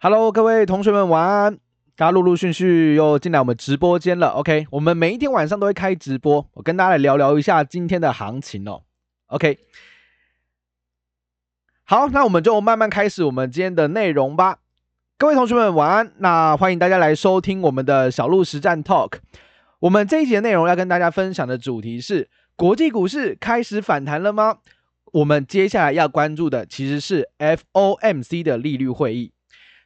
Hello，各位同学们，晚安！大家陆陆续续又进来我们直播间了。OK，我们每一天晚上都会开直播，我跟大家来聊聊一下今天的行情哦。OK，好，那我们就慢慢开始我们今天的内容吧。各位同学们，晚安！那欢迎大家来收听我们的小鹿实战 Talk。我们这一集的内容要跟大家分享的主题是：国际股市开始反弹了吗？我们接下来要关注的其实是 FOMC 的利率会议。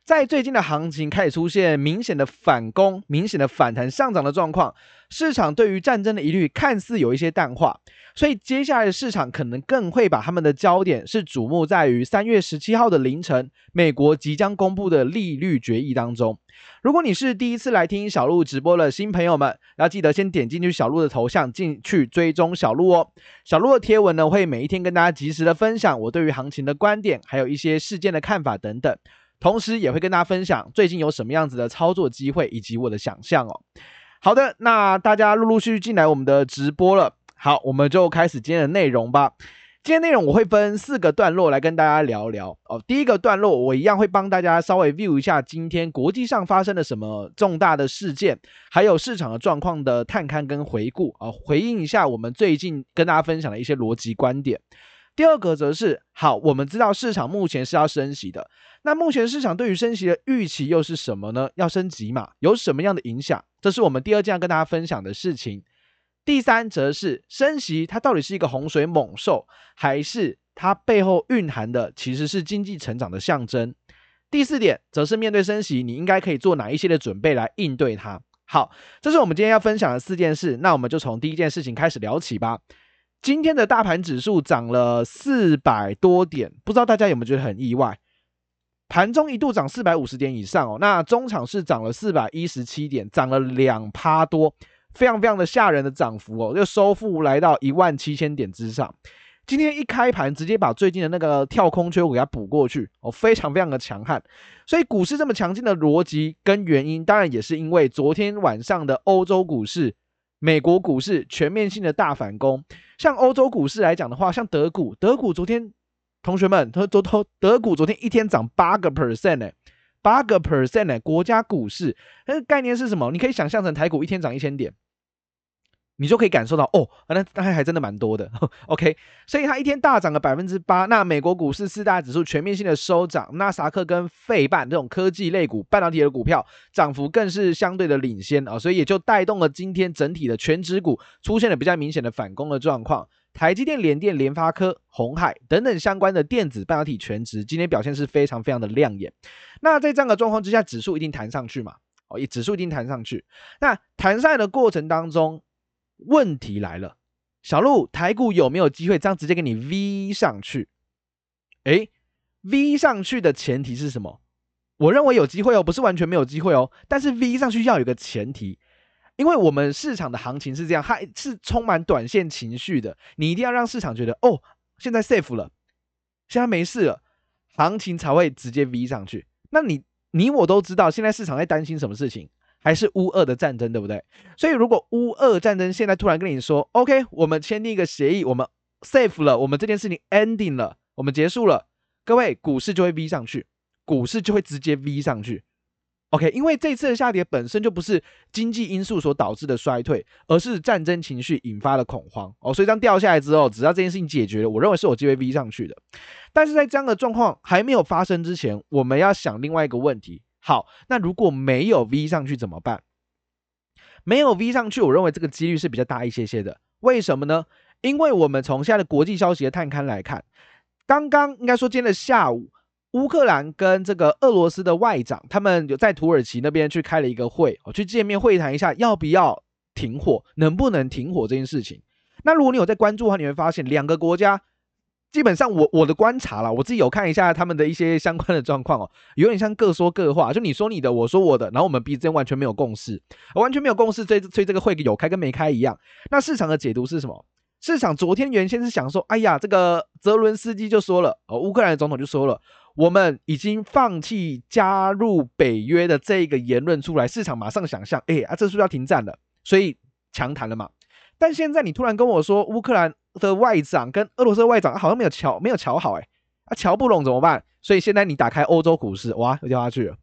在最近的行情开始出现明显的反攻、明显的反弹上涨的状况，市场对于战争的疑虑看似有一些淡化，所以接下来的市场可能更会把他们的焦点是瞩目在于三月十七号的凌晨，美国即将公布的利率决议当中。如果你是第一次来听小鹿直播的新朋友们，要记得先点进去小鹿的头像进去追踪小鹿哦。小鹿的贴文呢，会每一天跟大家及时的分享我对于行情的观点，还有一些事件的看法等等。同时也会跟大家分享最近有什么样子的操作机会以及我的想象哦。好的，那大家陆陆续续进来我们的直播了，好，我们就开始今天的内容吧。今天内容我会分四个段落来跟大家聊聊哦。第一个段落我一样会帮大家稍微 view 一下今天国际上发生了什么重大的事件，还有市场的状况的探勘跟回顾啊、哦，回应一下我们最近跟大家分享的一些逻辑观点。第二个则是好，我们知道市场目前是要升息的。那目前市场对于升息的预期又是什么呢？要升级嘛？有什么样的影响？这是我们第二件要跟大家分享的事情。第三则是升息，它到底是一个洪水猛兽，还是它背后蕴含的其实是经济成长的象征？第四点则是面对升息，你应该可以做哪一些的准备来应对它？好，这是我们今天要分享的四件事。那我们就从第一件事情开始聊起吧。今天的大盘指数涨了四百多点，不知道大家有没有觉得很意外？盘中一度涨四百五十点以上哦，那中场是涨了四百一十七点，涨了两趴多，非常非常的吓人的涨幅哦，就收复来到一万七千点之上。今天一开盘直接把最近的那个跳空缺口给它补过去哦，非常非常的强悍。所以股市这么强劲的逻辑跟原因，当然也是因为昨天晚上的欧洲股市、美国股市全面性的大反攻。像欧洲股市来讲的话，像德股，德股昨天。同学们，他都都德股昨天一天涨八个 percent 呢，八个 percent 呢，国家股市，那个概念是什么？你可以想象成台股一天涨一千点，你就可以感受到哦，那那还还真的蛮多的。OK，所以它一天大涨了百分之八。那美国股市四大指数全面性的收涨，纳斯达克跟费半这种科技类股、半导体的股票涨幅更是相对的领先啊，所以也就带动了今天整体的全指股出现了比较明显的反攻的状况。台积电、联电、联发科、鸿海等等相关的电子半导体全值，今天表现是非常非常的亮眼。那在这样的状况之下，指数一定弹上去嘛？哦，也指数一定弹上去。那弹上的过程当中，问题来了，小鹿台股有没有机会这样直接给你 V 上去？诶，V 上去的前提是什么？我认为有机会哦，不是完全没有机会哦。但是 V 上去要有个前提。因为我们市场的行情是这样，它是充满短线情绪的。你一定要让市场觉得，哦，现在 safe 了，现在没事了，行情才会直接 V 上去。那你你我都知道，现在市场在担心什么事情？还是乌俄的战争，对不对？所以如果乌俄战争现在突然跟你说，OK，我们签订一个协议，我们 safe 了，我们这件事情 ending 了，我们结束了，各位股市就会 V 上去，股市就会直接 V 上去。OK，因为这次的下跌本身就不是经济因素所导致的衰退，而是战争情绪引发的恐慌哦，所以当掉下来之后，只要这件事情解决了，我认为是有机会 V 上去的。但是在这样的状况还没有发生之前，我们要想另外一个问题：好，那如果没有 V 上去怎么办？没有 V 上去，我认为这个几率是比较大一些些的。为什么呢？因为我们从现在的国际消息的探勘来看，刚刚应该说今天的下午。乌克兰跟这个俄罗斯的外长，他们有在土耳其那边去开了一个会，哦，去见面会谈一下要不要停火，能不能停火这件事情。那如果你有在关注的话，你会发现两个国家基本上我我的观察啦，我自己有看一下他们的一些相关的状况哦，有点像各说各话，就你说你的，我说我的，然后我们彼此间完全没有共识，完全没有共识，所以所以这个会有开跟没开一样。那市场的解读是什么？市场昨天原先是想说，哎呀，这个泽伦斯基就说了，哦，乌克兰总统就说了。我们已经放弃加入北约的这个言论出来，市场马上想象，哎啊，这是不是要停战了？所以强谈了嘛。但现在你突然跟我说，乌克兰的外长跟俄罗斯外长好像没有瞧没有瞧好，哎，啊，瞧不拢怎么办？所以现在你打开欧洲股市，哇，又掉下去了。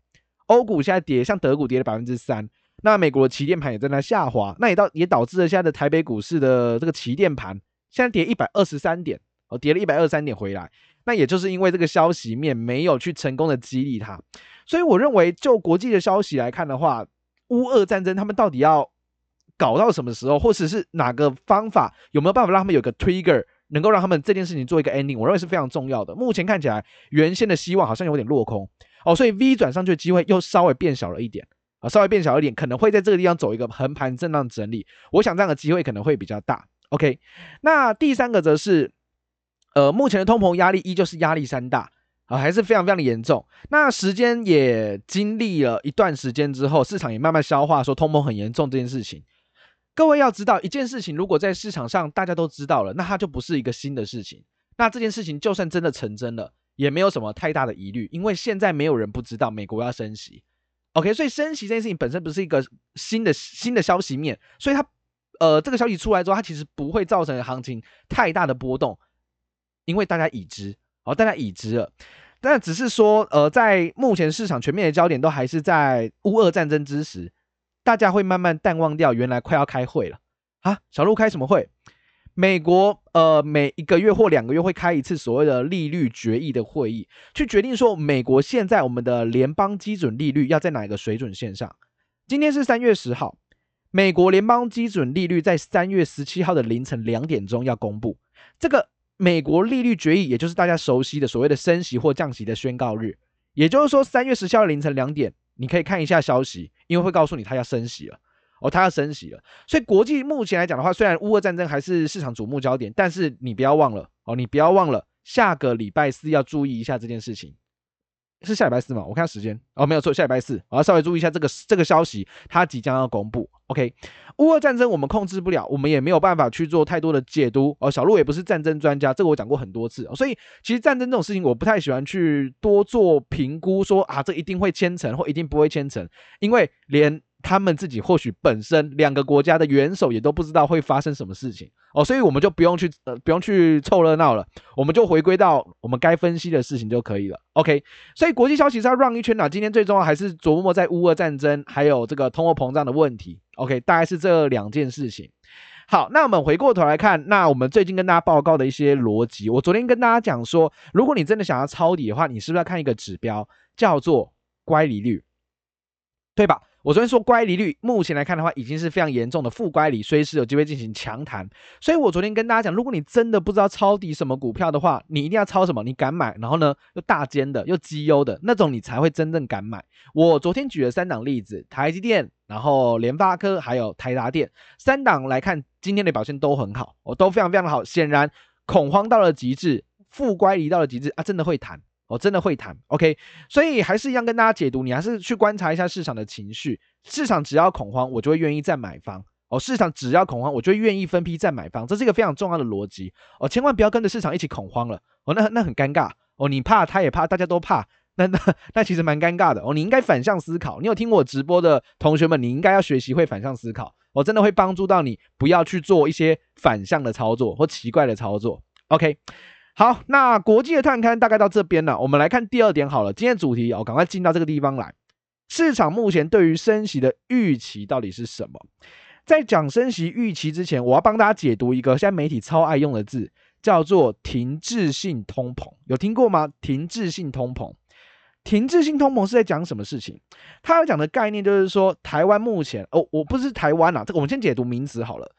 欧股现在跌，像德股跌了百分之三，那美国的旗舰盘也在那下滑，那也到也导致了现在的台北股市的这个旗舰盘现在跌一百二十三点，哦，跌了一百二十三点回来，那也就是因为这个消息面没有去成功的激励它，所以我认为就国际的消息来看的话，乌俄战争他们到底要搞到什么时候，或者是哪个方法，有没有办法让他们有个 trigger？能够让他们这件事情做一个 ending，我认为是非常重要的。目前看起来，原先的希望好像有点落空哦，所以 V 转上去的机会又稍微变小了一点啊，稍微变小一点，可能会在这个地方走一个横盘震荡整理。我想这样的机会可能会比较大。OK，那第三个则是，呃，目前的通膨压力依旧是压力山大啊，还是非常非常的严重。那时间也经历了一段时间之后，市场也慢慢消化说通膨很严重这件事情。各位要知道一件事情，如果在市场上大家都知道了，那它就不是一个新的事情。那这件事情就算真的成真了，也没有什么太大的疑虑，因为现在没有人不知道美国要升息。OK，所以升息这件事情本身不是一个新的新的消息面，所以它呃这个消息出来之后，它其实不会造成行情太大的波动，因为大家已知，好，大家已知了。但只是说呃在目前市场全面的焦点都还是在乌俄战争之时。大家会慢慢淡忘掉，原来快要开会了啊！小鹿开什么会？美国呃，每一个月或两个月会开一次所谓的利率决议的会议，去决定说美国现在我们的联邦基准利率要在哪一个水准线上。今天是三月十号，美国联邦基准利率在三月十七号的凌晨两点钟要公布。这个美国利率决议，也就是大家熟悉的所谓的升息或降息的宣告日，也就是说三月十七号凌晨两点。你可以看一下消息，因为会告诉你他要升息了哦，他要升息了。所以国际目前来讲的话，虽然乌俄战争还是市场瞩目焦点，但是你不要忘了哦，你不要忘了下个礼拜四要注意一下这件事情。是下礼拜四嘛？我看时间哦，没有错，下礼拜四，我要稍微注意一下这个这个消息，它即将要公布。OK，乌俄战争我们控制不了，我们也没有办法去做太多的解读。哦，小鹿也不是战争专家，这个我讲过很多次。所以其实战争这种事情，我不太喜欢去多做评估说，说啊，这一定会牵成或一定不会牵成，因为连。他们自己或许本身两个国家的元首也都不知道会发生什么事情哦，所以我们就不用去呃不用去凑热闹了，我们就回归到我们该分析的事情就可以了。OK，所以国际消息是要 run 一圈啊，今天最重要还是琢磨在乌俄战争还有这个通货膨胀的问题。OK，大概是这两件事情。好，那我们回过头来看，那我们最近跟大家报告的一些逻辑，我昨天跟大家讲说，如果你真的想要抄底的话，你是不是要看一个指标叫做乖离率，对吧？我昨天说乖离率，目前来看的话，已经是非常严重的负乖离，随时有机会进行强弹。所以我昨天跟大家讲，如果你真的不知道抄底什么股票的话，你一定要抄什么？你敢买，然后呢又大间的又绩优的那种，你才会真正敢买。我昨天举了三档例子，台积电，然后联发科，还有台达电，三档来看今天的表现都很好，我都非常非常好。显然恐慌到了极致，负乖离到了极致啊，真的会弹。我、哦、真的会谈，OK，所以还是一样跟大家解读，你还是去观察一下市场的情绪。市场只要恐慌，我就会愿意再买方。哦，市场只要恐慌，我就会愿意分批再买方，这是一个非常重要的逻辑。哦，千万不要跟着市场一起恐慌了。哦，那那很尴尬。哦，你怕，他也怕，大家都怕，那那那其实蛮尴尬的。哦，你应该反向思考。你有听我直播的同学们，你应该要学习会反向思考。我、哦、真的会帮助到你，不要去做一些反向的操作或奇怪的操作。OK。好，那国际的探勘大概到这边了。我们来看第二点好了。今天主题哦，赶快进到这个地方来。市场目前对于升息的预期到底是什么？在讲升息预期之前，我要帮大家解读一个现在媒体超爱用的字，叫做停滞性通膨。有听过吗？停滞性通膨，停滞性通膨是在讲什么事情？他要讲的概念就是说，台湾目前哦，我不是台湾啊，这个我们先解读名词好了。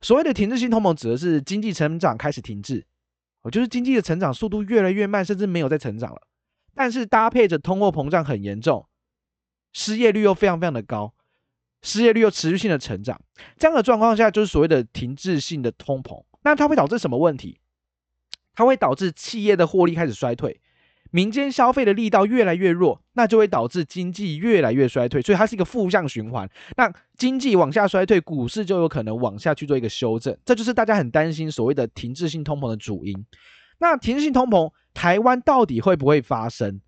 所谓的停滞性通膨指的是经济成长开始停滞。我就是经济的成长速度越来越慢，甚至没有在成长了。但是搭配着通货膨胀很严重，失业率又非常非常的高，失业率又持续性的成长，这样的状况下就是所谓的停滞性的通膨。那它会导致什么问题？它会导致企业的获利开始衰退。民间消费的力道越来越弱，那就会导致经济越来越衰退，所以它是一个负向循环。那经济往下衰退，股市就有可能往下去做一个修正，这就是大家很担心所谓的停滞性通膨的主因。那停滞性通膨，台湾到底会不会发生？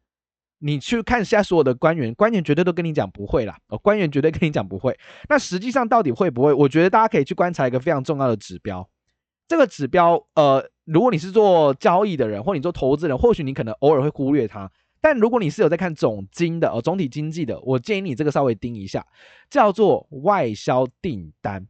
你去看一下所有的官员，官员绝对都跟你讲不会啦。哦，官员绝对跟你讲不会。那实际上到底会不会？我觉得大家可以去观察一个非常重要的指标。这个指标，呃。如果你是做交易的人，或你做投资人，或许你可能偶尔会忽略它，但如果你是有在看总经的呃，总体经济的，我建议你这个稍微盯一下，叫做外销订单。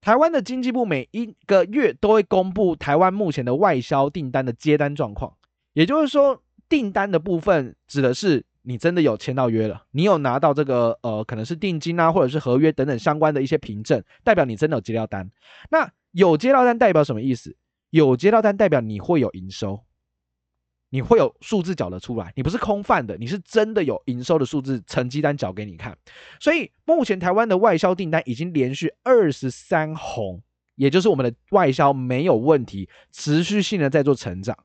台湾的经济部每一个月都会公布台湾目前的外销订单的接单状况，也就是说，订单的部分指的是你真的有签到约了，你有拿到这个呃，可能是定金啊，或者是合约等等相关的一些凭证，代表你真的有接到单。那有接到单代表什么意思？有接到单代表你会有营收，你会有数字缴得出来，你不是空泛的，你是真的有营收的数字成绩单缴给你看。所以目前台湾的外销订单已经连续二十三红，也就是我们的外销没有问题，持续性的在做成长，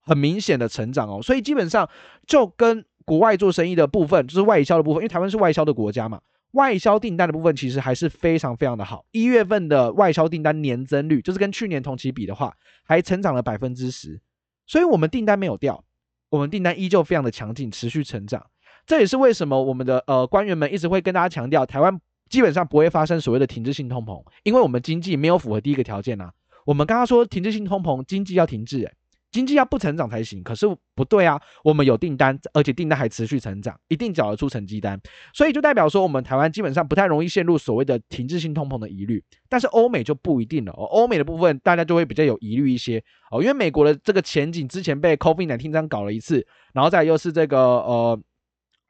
很明显的成长哦。所以基本上就跟国外做生意的部分，就是外销的部分，因为台湾是外销的国家嘛。外销订单的部分其实还是非常非常的好，一月份的外销订单年增率就是跟去年同期比的话，还成长了百分之十，所以我们订单没有掉，我们订单依旧非常的强劲，持续成长。这也是为什么我们的呃官员们一直会跟大家强调，台湾基本上不会发生所谓的停滞性通膨，因为我们经济没有符合第一个条件呐、啊。我们刚刚说停滞性通膨，经济要停滞，诶。经济要不成长才行，可是不对啊，我们有订单，而且订单还持续成长，一定缴得出成绩单，所以就代表说我们台湾基本上不太容易陷入所谓的停滞性通膨的疑虑，但是欧美就不一定了哦，欧美的部分大家就会比较有疑虑一些哦，因为美国的这个前景之前被 COVID-19 这样搞了一次，然后再又是这个呃。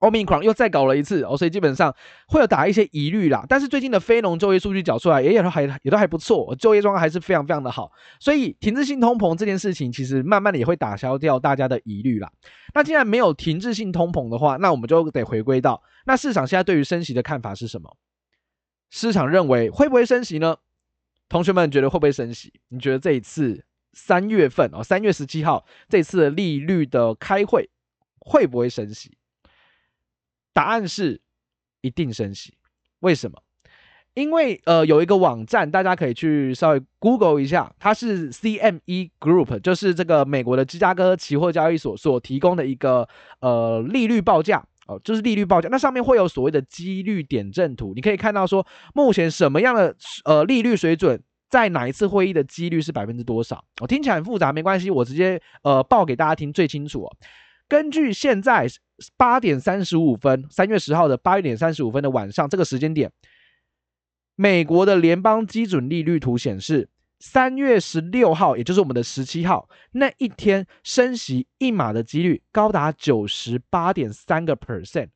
Omicron 又再搞了一次哦，所以基本上会有打一些疑虑啦。但是最近的非农就业数据缴出来，也也都还也都还不错，就业状况还是非常非常的好。所以停滞性通膨这件事情，其实慢慢的也会打消掉大家的疑虑啦。那既然没有停滞性通膨的话，那我们就得回归到那市场现在对于升息的看法是什么？市场认为会不会升息呢？同学们觉得会不会升息？你觉得这一次三月份哦，三月十七号这次的利率的开会会不会升息？答案是一定升息，为什么？因为呃有一个网站，大家可以去稍微 Google 一下，它是 CME Group，就是这个美国的芝加哥期货交易所所提供的一个呃利率报价哦，就是利率报价。那上面会有所谓的几率点阵图，你可以看到说目前什么样的呃利率水准，在哪一次会议的几率是百分之多少？我、哦、听起来很复杂，没关系，我直接呃报给大家听最清楚哦。根据现在八点三十五分，三月十号的八点三十五分的晚上这个时间点，美国的联邦基准利率图显示，三月十六号，也就是我们的十七号那一天升息一码的几率高达九十八点三个 percent。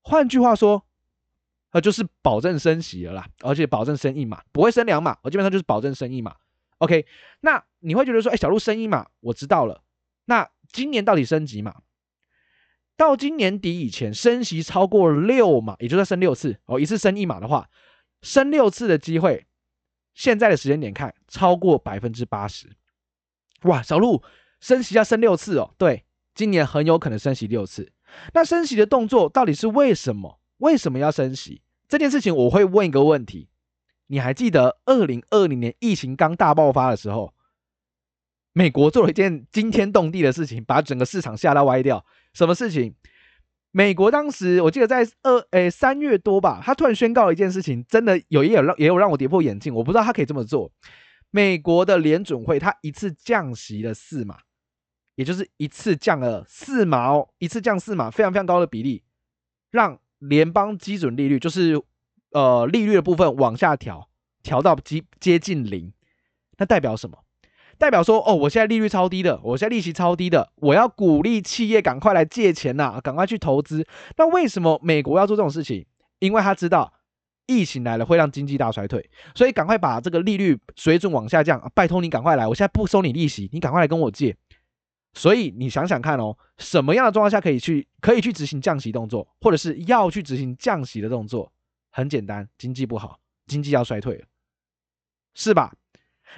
换句话说，呃，就是保证升息了啦，而且保证升一码，不会升两码，我基本上就是保证升一码。OK，那你会觉得说，哎，小鹿升一码，我知道了。那今年到底升几码？到今年底以前，升息超过六码，也就是升六次哦，一次升一码的话，升六次的机会，现在的时间点看，超过百分之八十。哇，小路升息要升六次哦，对，今年很有可能升息六次。那升息的动作到底是为什么？为什么要升息？这件事情我会问一个问题，你还记得二零二零年疫情刚大爆发的时候，美国做了一件惊天动地的事情，把整个市场吓到歪掉。什么事情？美国当时我记得在二诶三月多吧，他突然宣告了一件事情，真的有也有让也有让我跌破眼镜。我不知道他可以这么做。美国的联准会他一次降息了四码，也就是一次降了四毛，一次降四码，非常非常高的比例，让联邦基准利率就是呃利率的部分往下调，调到接接近零。那代表什么？代表说，哦，我现在利率超低的，我现在利息超低的，我要鼓励企业赶快来借钱呐、赶快去投资。那为什么美国要做这种事情？因为他知道疫情来了会让经济大衰退，所以赶快把这个利率水准往下降。拜托你赶快来，我现在不收你利息，你赶快来跟我借。所以你想想看哦，什么样的状况下可以去可以去执行降息动作，或者是要去执行降息的动作？很简单，经济不好，经济要衰退了，是吧？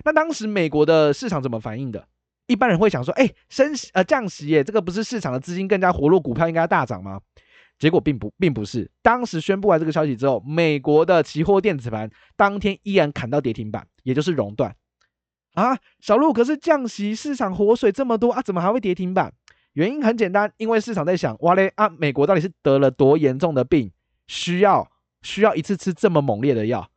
那当时美国的市场怎么反应的？一般人会想说：“哎，升息呃降息耶，这个不是市场的资金更加活络，股票应该大涨吗？”结果并不并不是。当时宣布完这个消息之后，美国的期货电子盘当天依然砍到跌停板，也就是熔断。啊，小路，可是降息市场活水这么多啊，怎么还会跌停板？原因很简单，因为市场在想：哇嘞啊，美国到底是得了多严重的病，需要需要一次吃这么猛烈的药？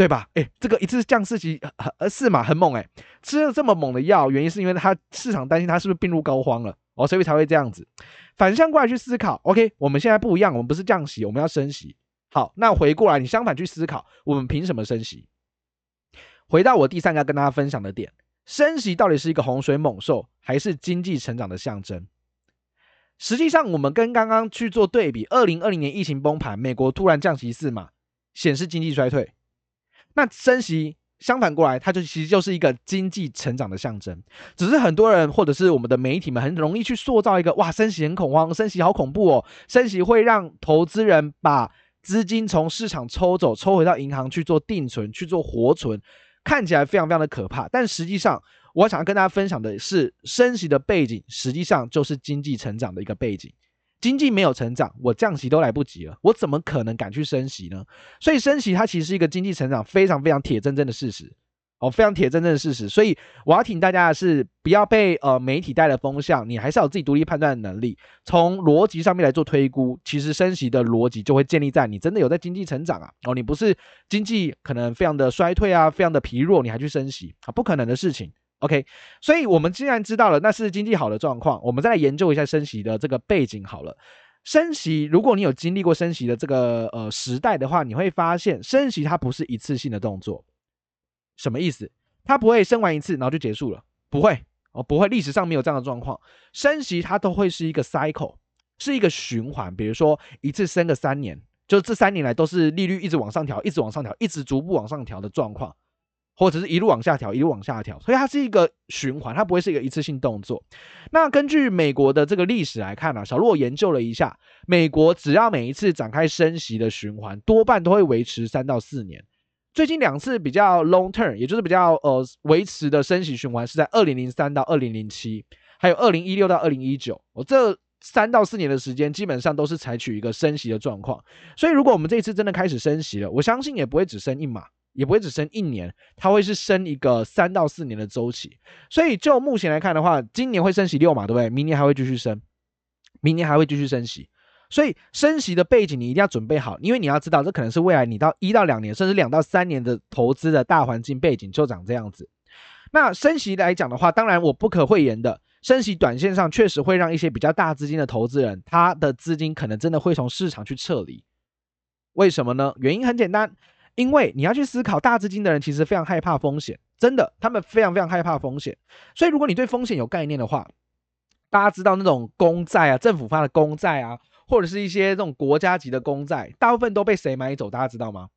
对吧？哎，这个一次降四级，呃，是嘛，很猛哎，吃了这么猛的药，原因是因为它市场担心它是不是病入膏肓了？哦，所以才会这样子。反向过来去思考，OK，我们现在不一样，我们不是降息，我们要升息。好，那回过来，你相反去思考，我们凭什么升息？回到我第三个跟大家分享的点，升息到底是一个洪水猛兽，还是经济成长的象征？实际上，我们跟刚刚去做对比，二零二零年疫情崩盘，美国突然降息四嘛，显示经济衰退。那升息相反过来，它就其实就是一个经济成长的象征。只是很多人或者是我们的媒体们很容易去塑造一个哇，升息很恐慌，升息好恐怖哦，升息会让投资人把资金从市场抽走，抽回到银行去做定存，去做活存，看起来非常非常的可怕。但实际上，我想要跟大家分享的是，升息的背景实际上就是经济成长的一个背景。经济没有成长，我降息都来不及了，我怎么可能敢去升息呢？所以升息它其实是一个经济成长非常非常铁铮铮的事实，哦，非常铁铮铮的事实。所以我要提醒大家的是，不要被呃媒体带了风向，你还是要有自己独立判断的能力。从逻辑上面来做推估，其实升息的逻辑就会建立在你真的有在经济成长啊，哦，你不是经济可能非常的衰退啊，非常的疲弱，你还去升息啊，不可能的事情。OK，所以我们既然知道了那是经济好的状况，我们再来研究一下升息的这个背景好了。升息，如果你有经历过升息的这个呃时代的话，你会发现升息它不是一次性的动作。什么意思？它不会升完一次然后就结束了，不会哦，不会，历史上没有这样的状况。升息它都会是一个 cycle，是一个循环。比如说一次升个三年，就这三年来都是利率一直往上调，一直往上调，一直逐步往上调的状况。或者是一路往下调，一路往下调，所以它是一个循环，它不会是一个一次性动作。那根据美国的这个历史来看呢、啊，小洛研究了一下，美国只要每一次展开升息的循环，多半都会维持三到四年。最近两次比较 long term，也就是比较呃维持的升息循环是在二零零三到二零零七，还有二零一六到二零一九。我这三到四年的时间，基本上都是采取一个升息的状况。所以如果我们这一次真的开始升息了，我相信也不会只升一码。也不会只升一年，它会是升一个三到四年的周期。所以就目前来看的话，今年会升息六嘛，对不对？明年还会继续升，明年还会继续升息。所以升息的背景你一定要准备好，因为你要知道，这可能是未来你到一到两年，甚至两到三年的投资的大环境背景就长这样子。那升息来讲的话，当然我不可讳言的，升息短线上确实会让一些比较大资金的投资人，他的资金可能真的会从市场去撤离。为什么呢？原因很简单。因为你要去思考，大资金的人其实非常害怕风险，真的，他们非常非常害怕风险。所以，如果你对风险有概念的话，大家知道那种公债啊，政府发的公债啊，或者是一些这种国家级的公债，大部分都被谁买走？大家知道吗？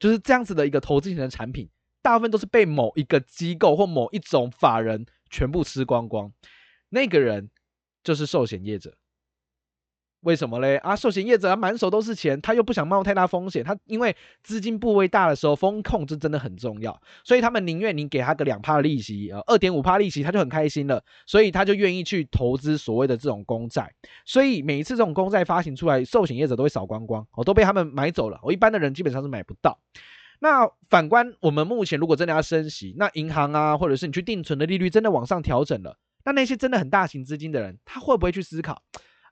就是这样子的一个投资型的产品，大部分都是被某一个机构或某一种法人全部吃光光。那个人就是寿险业者。为什么嘞？啊，寿险业者他满手都是钱，他又不想冒太大风险，他因为资金部位大的时候，风控这真的很重要，所以他们宁愿你给他个两趴利息，呃，二点五趴利息，他就很开心了，所以他就愿意去投资所谓的这种公债，所以每一次这种公债发行出来，寿险业者都会扫光光，哦、都被他们买走了，我、一般的人基本上是买不到。那反观我们目前如果真的要升息，那银行啊，或者是你去定存的利率真的往上调整了，那那些真的很大型资金的人，他会不会去思考？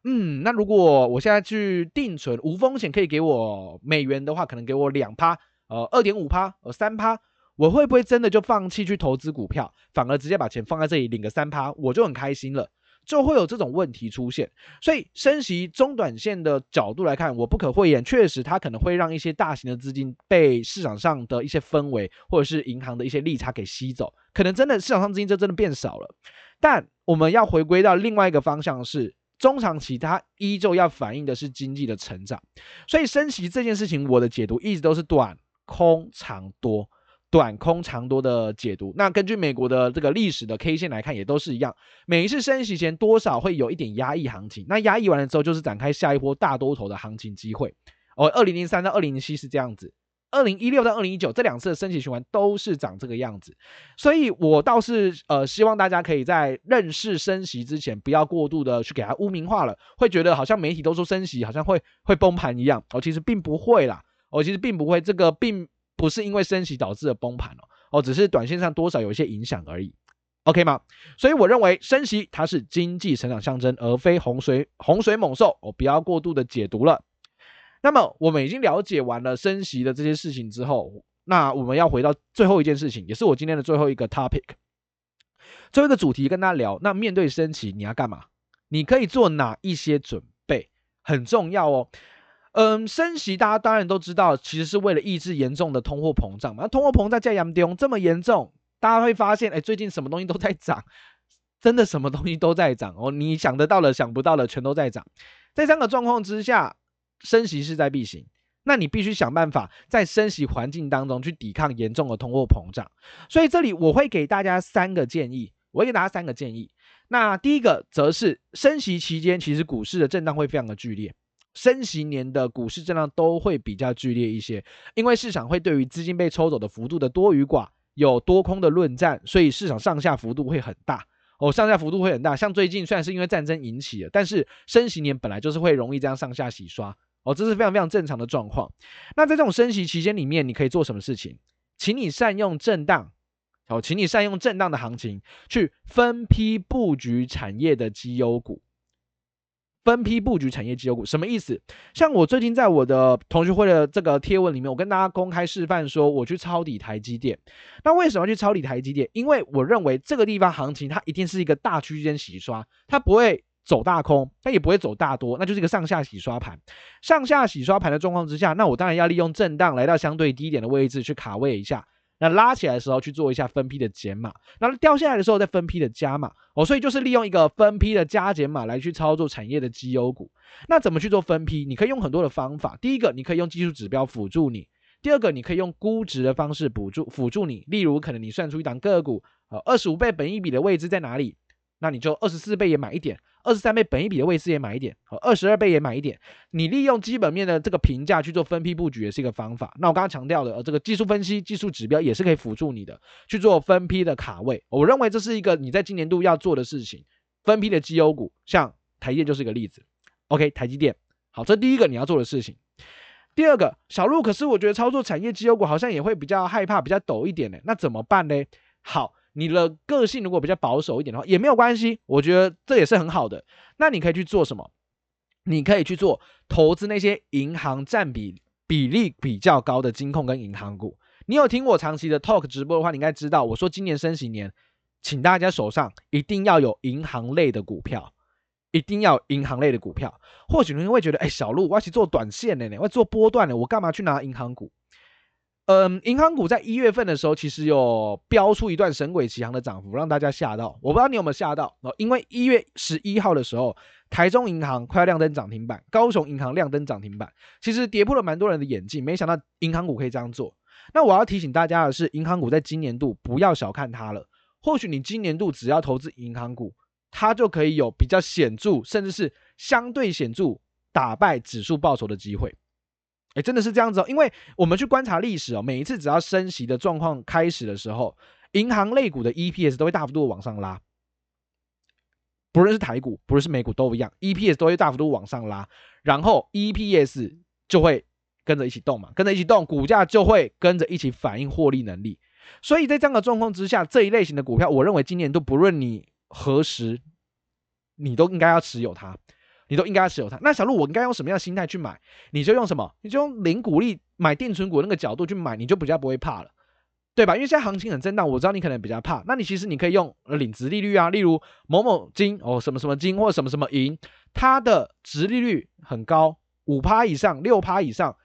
嗯，那如果我现在去定存，无风险可以给我美元的话，可能给我两趴，呃，二点五趴，呃，三趴，我会不会真的就放弃去投资股票，反而直接把钱放在这里领个三趴，我就很开心了？就会有这种问题出现。所以升息中短线的角度来看，我不可讳言，确实它可能会让一些大型的资金被市场上的一些氛围或者是银行的一些利差给吸走，可能真的市场上资金就真的变少了。但我们要回归到另外一个方向是。中长期它依旧要反映的是经济的成长，所以升息这件事情，我的解读一直都是短空长多，短空长多的解读。那根据美国的这个历史的 K 线来看，也都是一样，每一次升息前多少会有一点压抑行情，那压抑完了之后，就是展开下一波大多头的行情机会。哦，二零零三到二零零七是这样子。二零一六到二零一九这两次的升息循环都是长这个样子，所以我倒是呃希望大家可以在认识升息之前，不要过度的去给它污名化了，会觉得好像媒体都说升息好像会会崩盘一样哦，其实并不会啦，哦，其实并不会，这个并不是因为升息导致的崩盘哦，哦，只是短线上多少有一些影响而已，OK 吗？所以我认为升息它是经济成长象征，而非洪水洪水猛兽，哦，不要过度的解读了。那么我们已经了解完了升息的这些事情之后，那我们要回到最后一件事情，也是我今天的最后一个 topic，最后一个主题跟大家聊。那面对升息，你要干嘛？你可以做哪一些准备？很重要哦。嗯，升息大家当然都知道，其实是为了抑制严重的通货膨胀嘛。那通货膨胀在亚洲这么严重，大家会发现，哎，最近什么东西都在涨，真的什么东西都在涨哦。你想得到的、想不到的，全都在涨。在这样的状况之下，升息势在必行。那你必须想办法在升息环境当中去抵抗严重的通货膨胀。所以这里我会给大家三个建议，我会给大家三个建议。那第一个则是升息期间，其实股市的震荡会非常的剧烈。升息年的股市震荡都会比较剧烈一些，因为市场会对于资金被抽走的幅度的多与寡有多空的论战，所以市场上下幅度会很大哦，上下幅度会很大。像最近虽然是因为战争引起的，但是升息年本来就是会容易这样上下洗刷哦，这是非常非常正常的状况。那在这种升息期间里面，你可以做什么事情？请你善用震荡，哦，请你善用震荡的行情去分批布局产业的绩优股。分批布局产业绩优股什么意思？像我最近在我的同学会的这个贴文里面，我跟大家公开示范说，我去抄底台积电。那为什么要去抄底台积电？因为我认为这个地方行情它一定是一个大区间洗刷，它不会走大空，它也不会走大多，那就是一个上下洗刷盘。上下洗刷盘的状况之下，那我当然要利用震荡来到相对低点的位置去卡位一下。那拉起来的时候去做一下分批的减码，然后掉下来的时候再分批的加码哦，所以就是利用一个分批的加减码来去操作产业的绩优股。那怎么去做分批？你可以用很多的方法。第一个，你可以用技术指标辅助你；第二个，你可以用估值的方式辅助辅助你。例如，可能你算出一档个股，呃，二十五倍本一比的位置在哪里？那你就二十四倍也买一点。二十三倍本一比的位置也买一点，和，二十二倍也买一点。你利用基本面的这个评价去做分批布局也是一个方法。那我刚刚强调的，呃，这个技术分析、技术指标也是可以辅助你的去做分批的卡位。我认为这是一个你在今年度要做的事情。分批的绩优股，像台电就是一个例子。OK，台积电，好，这第一个你要做的事情。第二个，小路，可是我觉得操作产业绩优股好像也会比较害怕，比较抖一点呢。那怎么办呢？好。你的个性如果比较保守一点的话，也没有关系，我觉得这也是很好的。那你可以去做什么？你可以去做投资那些银行占比比例比较高的金控跟银行股。你有听我长期的 talk 直播的话，你应该知道，我说今年升息年，请大家手上一定要有银行类的股票，一定要银行类的股票。或许你会觉得，哎，小路，我要去做短线的呢，我要做波段的，我干嘛去拿银行股？嗯，银行股在一月份的时候，其实有飙出一段神鬼奇航的涨幅，让大家吓到。我不知道你有没有吓到哦？因为一月十一号的时候，台中银行快要亮灯涨停板，高雄银行亮灯涨停板，其实跌破了蛮多人的眼镜。没想到银行股可以这样做。那我要提醒大家的是，银行股在今年度不要小看它了。或许你今年度只要投资银行股，它就可以有比较显著，甚至是相对显著打败指数报酬的机会。哎，真的是这样子哦，因为我们去观察历史哦，每一次只要升息的状况开始的时候，银行类股的 EPS 都会大幅度往上拉，不论是台股，不论是美股都一样，EPS 都会大幅度往上拉，然后 EPS 就会跟着一起动嘛，跟着一起动，股价就会跟着一起反映获利能力。所以在这样的状况之下，这一类型的股票，我认为今年都不论你何时，你都应该要持有它。你都应该持有它。那小路，我应该用什么样的心态去买？你就用什么？你就用零股利买定存股那个角度去买，你就比较不会怕了，对吧？因为现在行情很震荡，我知道你可能比较怕。那你其实你可以用领殖利率啊，例如某某金哦，什么什么金或什么什么银，它的殖利率很高，五趴以上，六趴以上。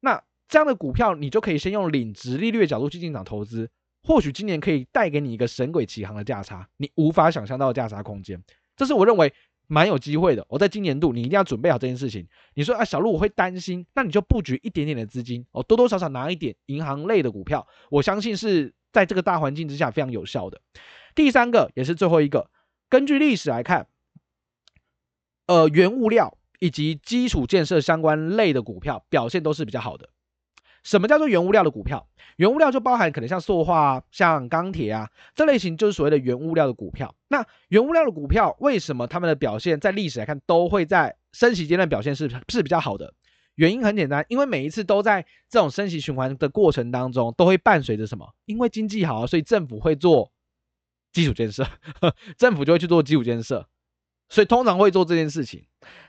那这样的股票，你就可以先用领殖利率的角度去进场投资，或许今年可以带给你一个神鬼奇航的价差，你无法想象到的价差空间。这是我认为。蛮有机会的，我在今年度你一定要准备好这件事情。你说啊，小路我会担心，那你就布局一点点的资金哦，多多少少拿一点银行类的股票，我相信是在这个大环境之下非常有效的。第三个也是最后一个，根据历史来看，呃，原物料以及基础建设相关类的股票表现都是比较好的。什么叫做原物料的股票？原物料就包含可能像塑化、像钢铁啊这类型，就是所谓的原物料的股票。那原物料的股票为什么他们的表现在历史来看都会在升息阶段表现是是比较好的？原因很简单，因为每一次都在这种升息循环的过程当中，都会伴随着什么？因为经济好，啊所以政府会做基础建设，政府就会去做基础建设，所以通常会做这件事情。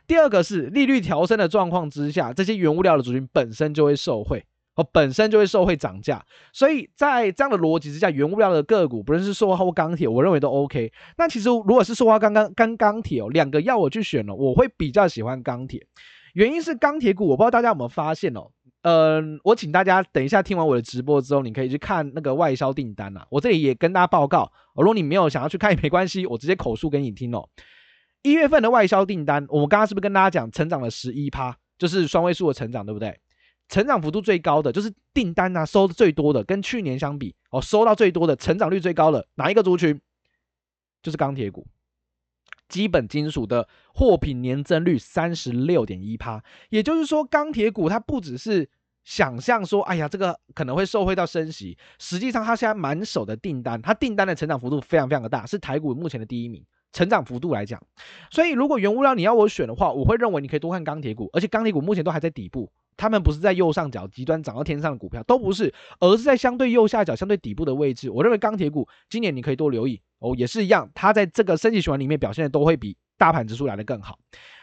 第二个是利率调升的状况之下，这些原物料的族群本身就会受惠。哦，本身就会受惠涨价，所以在这样的逻辑之下，原物料的个股，不论是塑化或钢铁，我认为都 OK。那其实如果是塑化刚刚跟钢铁哦，两个要我去选呢，我会比较喜欢钢铁，原因是钢铁股，我不知道大家有没有发现哦。嗯、我请大家等一下听完我的直播之后，你可以去看那个外销订单啊。我这里也跟大家报告，如果你没有想要去看也没关系，我直接口述给你听哦。一月份的外销订单，我们刚刚是不是跟大家讲成长了十一趴，就是双位数的成长，对不对？成长幅度最高的就是订单啊，收的最多的，跟去年相比哦，收到最多的，成长率最高的哪一个族群？就是钢铁股。基本金属的货品年增率三十六点一趴，也就是说，钢铁股它不只是想象说，哎呀，这个可能会受惠到升息，实际上它现在满手的订单，它订单的成长幅度非常非常的大，是台股目前的第一名，成长幅度来讲。所以，如果原物料你要我选的话，我会认为你可以多看钢铁股，而且钢铁股目前都还在底部。他们不是在右上角极端涨到天上的股票，都不是，而是在相对右下角、相对底部的位置。我认为钢铁股今年你可以多留意哦，也是一样，它在这个升级循环里面表现的都会比大盘指数来得更好。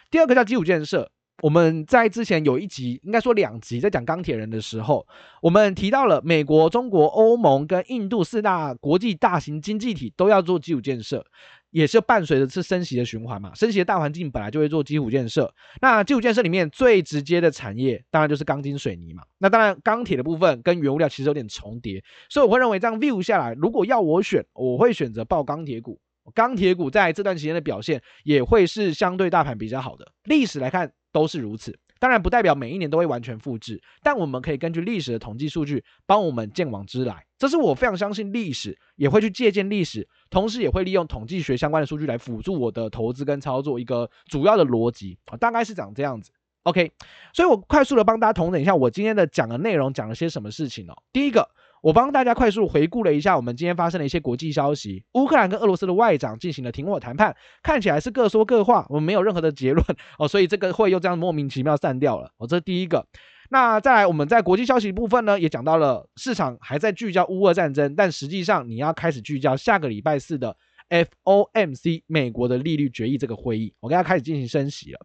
第二个叫基础建设，我们在之前有一集，应该说两集，在讲钢铁人的时候，我们提到了美国、中国、欧盟跟印度四大国际大型经济体都要做基础建设。也是伴随着是升息的循环嘛，升息的大环境本来就会做基础建设。那基础建设里面最直接的产业，当然就是钢筋水泥嘛。那当然钢铁的部分跟原物料其实有点重叠，所以我会认为这样 view 下来，如果要我选，我会选择报钢铁股。钢铁股在这段时间的表现也会是相对大盘比较好的，历史来看都是如此。当然不代表每一年都会完全复制，但我们可以根据历史的统计数据帮我们见往知来。这是我非常相信历史，也会去借鉴历史，同时也会利用统计学相关的数据来辅助我的投资跟操作一个主要的逻辑啊，大概是长这样子。OK，所以我快速的帮大家统整一下我今天的讲的内容讲了些什么事情哦。第一个。我帮大家快速回顾了一下我们今天发生的一些国际消息。乌克兰跟俄罗斯的外长进行了停火谈判，看起来是各说各话，我们没有任何的结论哦，所以这个会又这样莫名其妙散掉了哦。这是第一个。那再来，我们在国际消息部分呢，也讲到了市场还在聚焦乌俄战争，但实际上你要开始聚焦下个礼拜四的 FOMC 美国的利率决议这个会议，我跟大家开始进行升息了。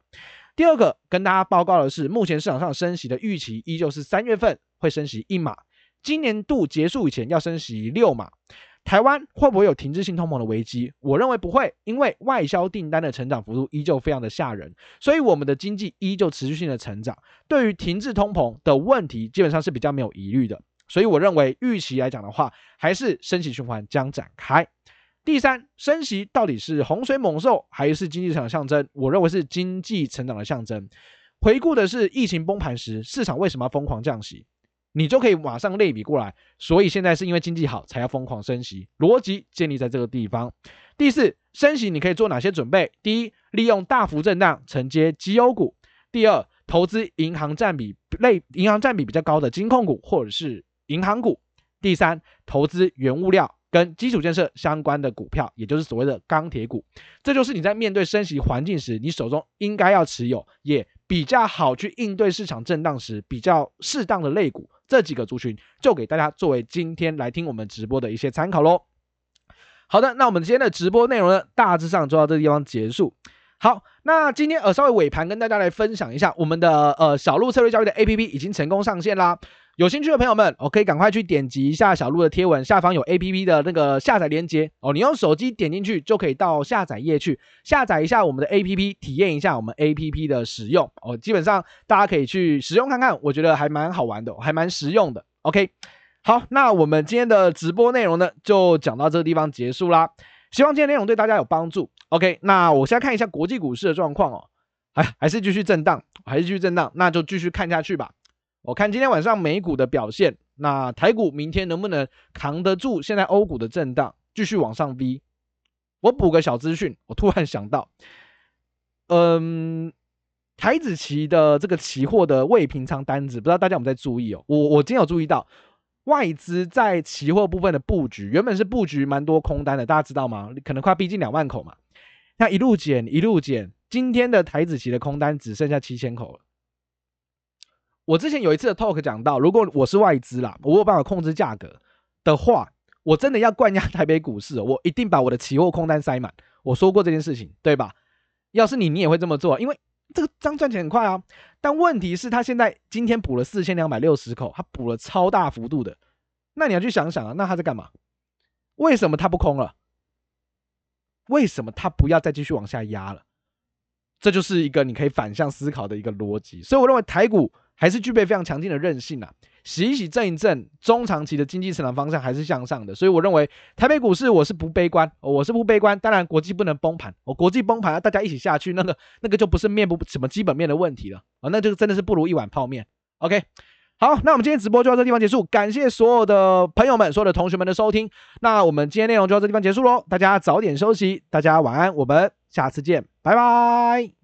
第二个跟大家报告的是，目前市场上升息的预期依旧是三月份会升息一码。今年度结束以前要升息六码，台湾会不会有停滞性通膨的危机？我认为不会，因为外销订单的成长幅度依旧非常的吓人，所以我们的经济依旧持续性的成长。对于停滞通膨的问题，基本上是比较没有疑虑的。所以我认为预期来讲的话，还是升息循环将展开。第三，升息到底是洪水猛兽还是经济成长象征？我认为是经济成长的象征。回顾的是疫情崩盘时，市场为什么要疯狂降息？你就可以马上类比过来，所以现在是因为经济好才要疯狂升息，逻辑建立在这个地方。第四，升息你可以做哪些准备？第一，利用大幅震荡承接绩优股；第二，投资银行占比类银行占比比较高的金控股或者是银行股；第三，投资原物料跟基础建设相关的股票，也就是所谓的钢铁股。这就是你在面对升息环境时，你手中应该要持有，也比较好去应对市场震荡时比较适当的类股。这几个族群就给大家作为今天来听我们直播的一些参考喽。好的，那我们今天的直播内容呢，大致上就到这个地方结束。好，那今天呃稍微尾盘跟大家来分享一下我们的呃小鹿策略交易的 APP 已经成功上线啦。有兴趣的朋友们，我可以赶快去点击一下小鹿的贴文，下方有 APP 的那个下载链接哦。你用手机点进去就可以到下载页去下载一下我们的 APP，体验一下我们 APP 的使用哦。基本上大家可以去使用看看，我觉得还蛮好玩的，还蛮实用的。OK，好，那我们今天的直播内容呢，就讲到这个地方结束啦。希望今天内容对大家有帮助。OK，那我现在看一下国际股市的状况哦，哎，还是继续震荡，还是继续震荡，那就继续看下去吧。我看今天晚上美股的表现，那台股明天能不能扛得住现在欧股的震荡，继续往上 V？我补个小资讯，我突然想到，嗯，台子期的这个期货的未平仓单子，不知道大家有没有在注意哦？我我今天有注意到外资在期货部分的布局，原本是布局蛮多空单的，大家知道吗？可能快逼近两万口嘛，那一路减一路减，今天的台子期的空单只剩下七千口了。我之前有一次的 talk 讲到，如果我是外资啦，我有办法控制价格的话，我真的要灌压 台北股市，我一定把我的期货空单塞满。我说过这件事情，对吧？要是你，你也会这么做，因为这个张赚钱很快啊。但问题是，他现在今天补了四千两百六十口，他补了超大幅度的。那你要去想想啊，那他在干嘛？为什么他不空了？为什么他不要再继续往下压了？这就是一个你可以反向思考的一个逻辑。所以我认为台股还是具备非常强劲的韧性啊。洗一洗，震一震，中长期的经济成长方向还是向上的，所以我认为台北股市我是不悲观，我是不悲观。当然，国际不能崩盘，我国际崩盘，大家一起下去，那个那个就不是面部什么基本面的问题了啊，那就真的是不如一碗泡面。OK，好，那我们今天直播就到这地方结束，感谢所有的朋友们、所有的同学们的收听。那我们今天内容就到这地方结束喽，大家早点休息，大家晚安，我们下次见，拜拜。